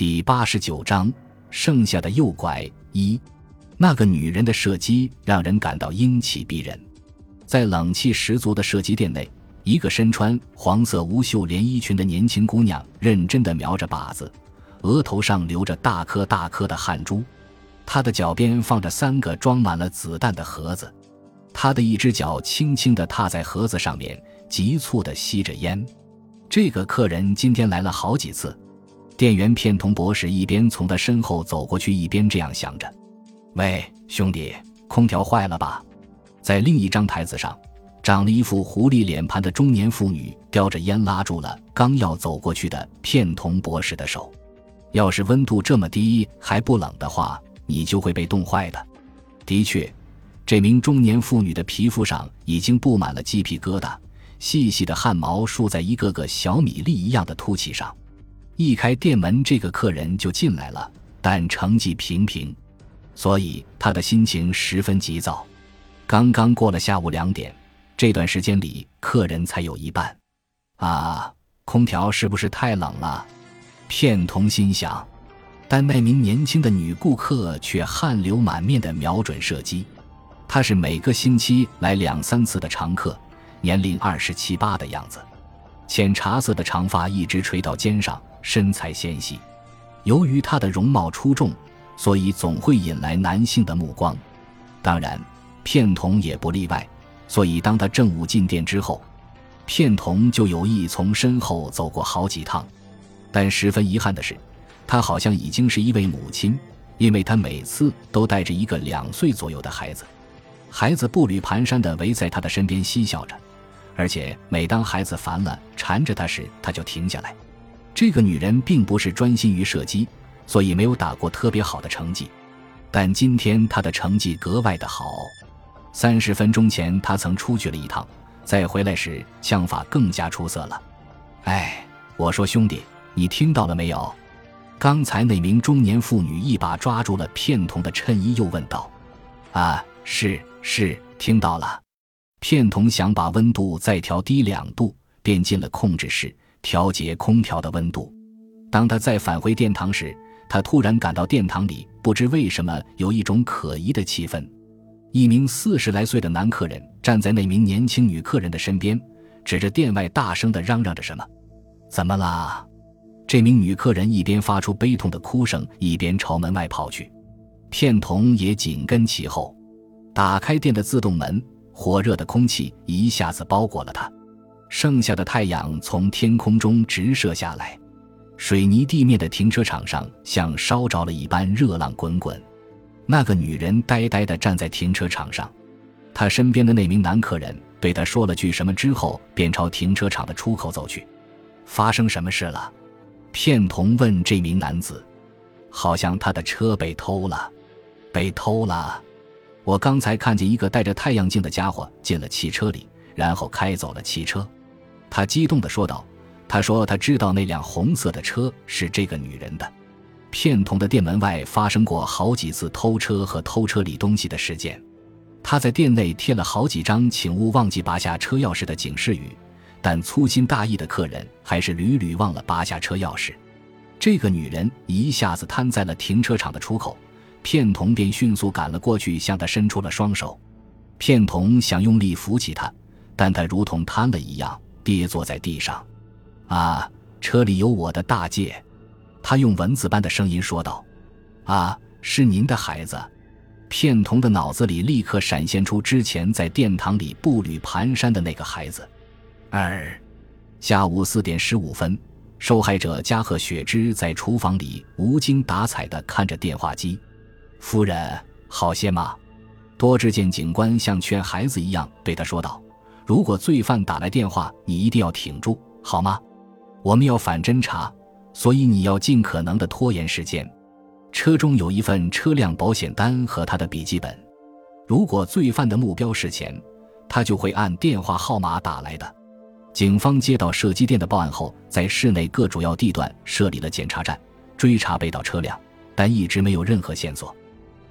第八十九章，剩下的诱拐一，那个女人的射击让人感到英气逼人。在冷气十足的射击店内，一个身穿黄色无袖连衣裙的年轻姑娘认真地瞄着靶子，额头上流着大颗大颗的汗珠。她的脚边放着三个装满了子弹的盒子，她的一只脚轻轻地踏在盒子上面，急促地吸着烟。这个客人今天来了好几次。店员片桐博士一边从他身后走过去，一边这样想着：“喂，兄弟，空调坏了吧？”在另一张台子上，长了一副狐狸脸盘的中年妇女叼着烟，拉住了刚要走过去的片桐博士的手。要是温度这么低还不冷的话，你就会被冻坏的。的确，这名中年妇女的皮肤上已经布满了鸡皮疙瘩，细细的汗毛竖在一个个小米粒一样的凸起上。一开店门，这个客人就进来了，但成绩平平，所以他的心情十分急躁。刚刚过了下午两点，这段时间里客人才有一半。啊，空调是不是太冷了？片桐心想。但那名年轻的女顾客却汗流满面的瞄准射击。她是每个星期来两三次的常客，年龄二十七八的样子，浅茶色的长发一直垂到肩上。身材纤细，由于她的容貌出众，所以总会引来男性的目光。当然，片桐也不例外。所以，当他正午进店之后，片桐就有意从身后走过好几趟。但十分遗憾的是，他好像已经是一位母亲，因为他每次都带着一个两岁左右的孩子。孩子步履蹒跚地围在他的身边嬉笑着，而且每当孩子烦了缠着他时，他就停下来。这个女人并不是专心于射击，所以没有打过特别好的成绩。但今天她的成绩格外的好。三十分钟前，她曾出去了一趟，再回来时枪法更加出色了。哎，我说兄弟，你听到了没有？刚才那名中年妇女一把抓住了片桐的衬衣，又问道：“啊，是是，听到了。”片桐想把温度再调低两度，便进了控制室。调节空调的温度。当他再返回殿堂时，他突然感到殿堂里不知为什么有一种可疑的气氛。一名四十来岁的男客人站在那名年轻女客人的身边，指着店外大声地嚷嚷着什么。怎么啦？这名女客人一边发出悲痛的哭声，一边朝门外跑去。片桐也紧跟其后，打开店的自动门，火热的空气一下子包裹了他。剩下的太阳从天空中直射下来，水泥地面的停车场上像烧着了一般热浪滚滚。那个女人呆呆地站在停车场上，她身边的那名男客人对她说了句什么之后，便朝停车场的出口走去。发生什么事了？片童问这名男子。好像他的车被偷了，被偷了。我刚才看见一个戴着太阳镜的家伙进了汽车里，然后开走了汽车。他激动地说道：“他说他知道那辆红色的车是这个女人的。片桐的店门外发生过好几次偷车和偷车里东西的事件。他在店内贴了好几张‘请勿忘记拔下车钥匙’的警示语，但粗心大意的客人还是屡屡忘了拔下车钥匙。这个女人一下子瘫在了停车场的出口，片桐便迅速赶了过去，向他伸出了双手。片桐想用力扶起他，但他如同瘫了一样。”跌坐在地上，啊！车里有我的大戒，他用蚊子般的声音说道：“啊，是您的孩子。”片桐的脑子里立刻闪现出之前在殿堂里步履蹒跚的那个孩子。二，下午四点十五分，受害者加贺雪之在厨房里无精打采地看着电话机。夫人，好些吗？多智见警官像劝孩子一样对他说道。如果罪犯打来电话，你一定要挺住，好吗？我们要反侦查，所以你要尽可能的拖延时间。车中有一份车辆保险单和他的笔记本。如果罪犯的目标是钱，他就会按电话号码打来的。警方接到射击店的报案后，在市内各主要地段设立了检查站，追查被盗车辆，但一直没有任何线索。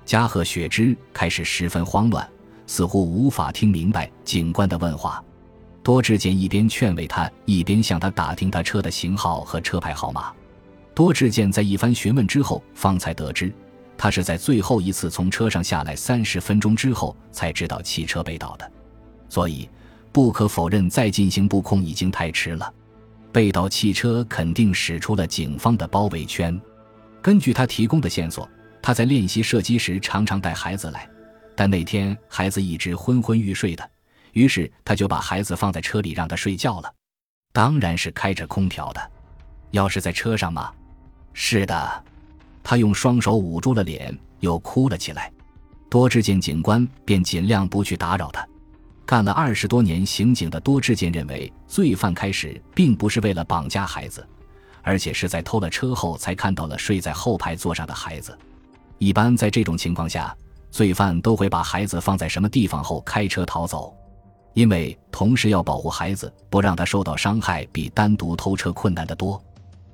加贺雪之开始十分慌乱。似乎无法听明白警官的问话，多智健一边劝慰他，一边向他打听他车的型号和车牌号码。多智健在一番询问之后，方才得知，他是在最后一次从车上下来三十分钟之后才知道汽车被盗的，所以不可否认，再进行布控已经太迟了。被盗汽车肯定使出了警方的包围圈。根据他提供的线索，他在练习射击时常常带孩子来，但那天孩子一直昏昏欲睡的，于是他就把孩子放在车里让他睡觉了，当然是开着空调的。钥匙在车上吗？是的，他用双手捂住了脸，又哭了起来。多智见警官便尽量不去打扰他。干了二十多年刑警的多智健认为，罪犯开始并不是为了绑架孩子，而且是在偷了车后才看到了睡在后排座上的孩子。一般在这种情况下，罪犯都会把孩子放在什么地方后开车逃走，因为同时要保护孩子，不让他受到伤害，比单独偷车困难得多。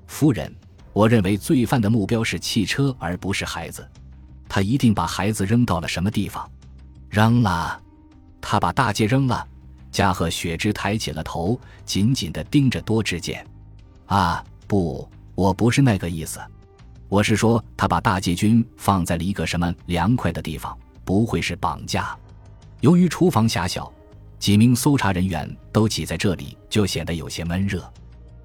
夫人。我认为罪犯的目标是汽车，而不是孩子。他一定把孩子扔到了什么地方？扔了。他把大戒扔了。加贺雪之抬起了头，紧紧地盯着多智健。啊，不，我不是那个意思。我是说，他把大戒君放在了一个什么凉快的地方？不会是绑架？由于厨房狭小，几名搜查人员都挤在这里，就显得有些闷热。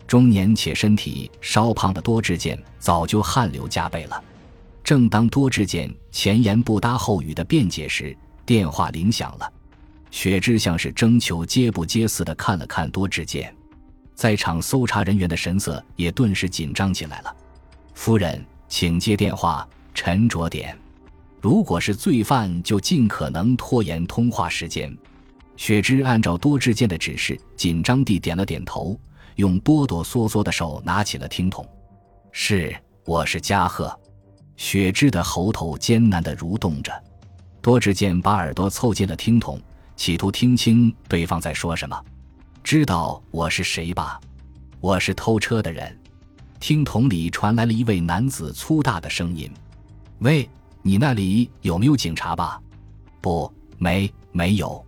中年且身体稍胖的多智健早就汗流浃背了。正当多智健前言不搭后语的辩解时，电话铃响了。雪芝像是征求接不接似的看了看多智健，在场搜查人员的神色也顿时紧张起来了。夫人，请接电话，沉着点。如果是罪犯，就尽可能拖延通话时间。雪芝按照多智健的指示，紧张地点了点头。用哆哆嗦嗦的手拿起了听筒，是，我是加贺。雪芝的喉头艰难地蠕动着，多智健把耳朵凑近了听筒，企图听清对方在说什么。知道我是谁吧？我是偷车的人。听筒里传来了一位男子粗大的声音：“喂，你那里有没有警察吧？”“不，没，没有。”“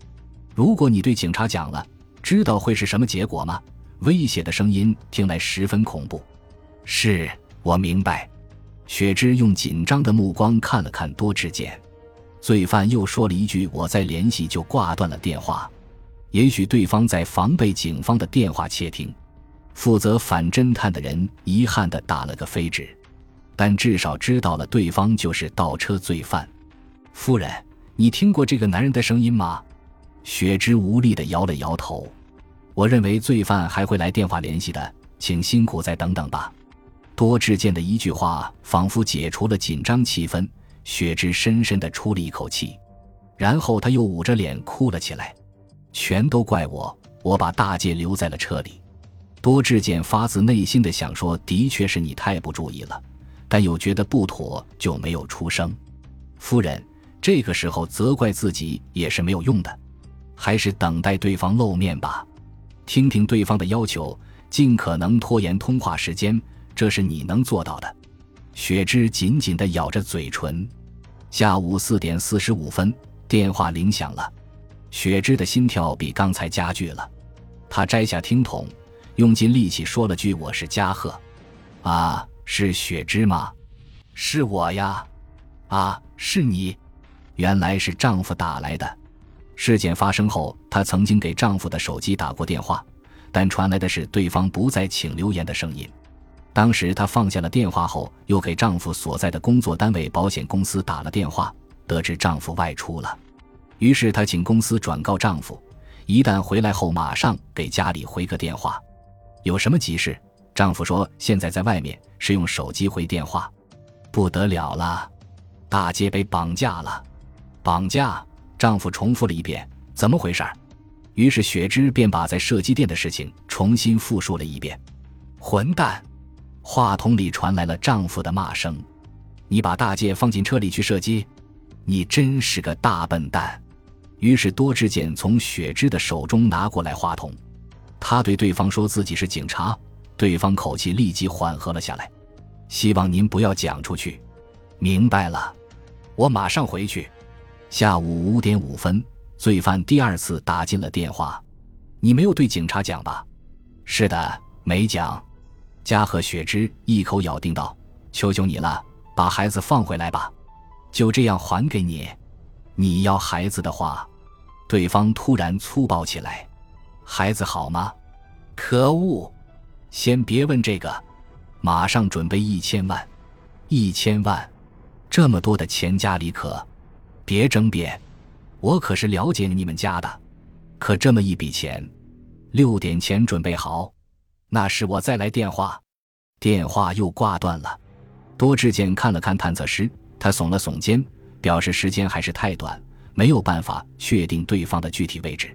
如果你对警察讲了，知道会是什么结果吗？”威胁的声音听来十分恐怖。是我明白。雪芝用紧张的目光看了看多智健，罪犯又说了一句：“我再联系。”就挂断了电话。也许对方在防备警方的电话窃听。负责反侦探的人遗憾地打了个飞纸，但至少知道了对方就是盗车罪犯。夫人，你听过这个男人的声音吗？雪芝无力地摇了摇头。我认为罪犯还会来电话联系的，请辛苦再等等吧。多智健的一句话仿佛解除了紧张气氛，雪芝深深地出了一口气，然后他又捂着脸哭了起来。全都怪我，我把大姐留在了车里。多智健发自内心的想说，的确是你太不注意了，但又觉得不妥，就没有出声。夫人，这个时候责怪自己也是没有用的，还是等待对方露面吧。听听对方的要求，尽可能拖延通话时间，这是你能做到的。雪芝紧紧地咬着嘴唇。下午四点四十五分，电话铃响了。雪芝的心跳比刚才加剧了。她摘下听筒，用尽力气说了句：“我是加贺。”“啊，是雪芝吗？”“是我呀。”“啊，是你。”原来是丈夫打来的。事件发生后，她曾经给丈夫的手机打过电话，但传来的是对方不再请留言的声音。当时她放下了电话后，又给丈夫所在的工作单位保险公司打了电话，得知丈夫外出了。于是她请公司转告丈夫，一旦回来后马上给家里回个电话。有什么急事？丈夫说现在在外面，是用手机回电话。不得了了，大姐被绑架了，绑架。丈夫重复了一遍：“怎么回事？”于是雪芝便把在射击店的事情重新复述了一遍。混蛋！话筒里传来了丈夫的骂声：“你把大姐放进车里去射击？你真是个大笨蛋！”于是多智健从雪芝的手中拿过来话筒，他对对方说自己是警察。对方口气立即缓和了下来：“希望您不要讲出去。”明白了，我马上回去。下午五点五分，罪犯第二次打进了电话。你没有对警察讲吧？是的，没讲。加贺雪芝一口咬定道：“求求你了，把孩子放回来吧，就这样还给你。你要孩子的话。”对方突然粗暴起来：“孩子好吗？可恶！先别问这个，马上准备一千万，一千万，这么多的钱家里可别争辩。我可是了解你们家的，可这么一笔钱，六点前准备好。”那时我再来电话，电话又挂断了。多智健看了看探测师，他耸了耸肩，表示时间还是太短，没有办法确定对方的具体位置。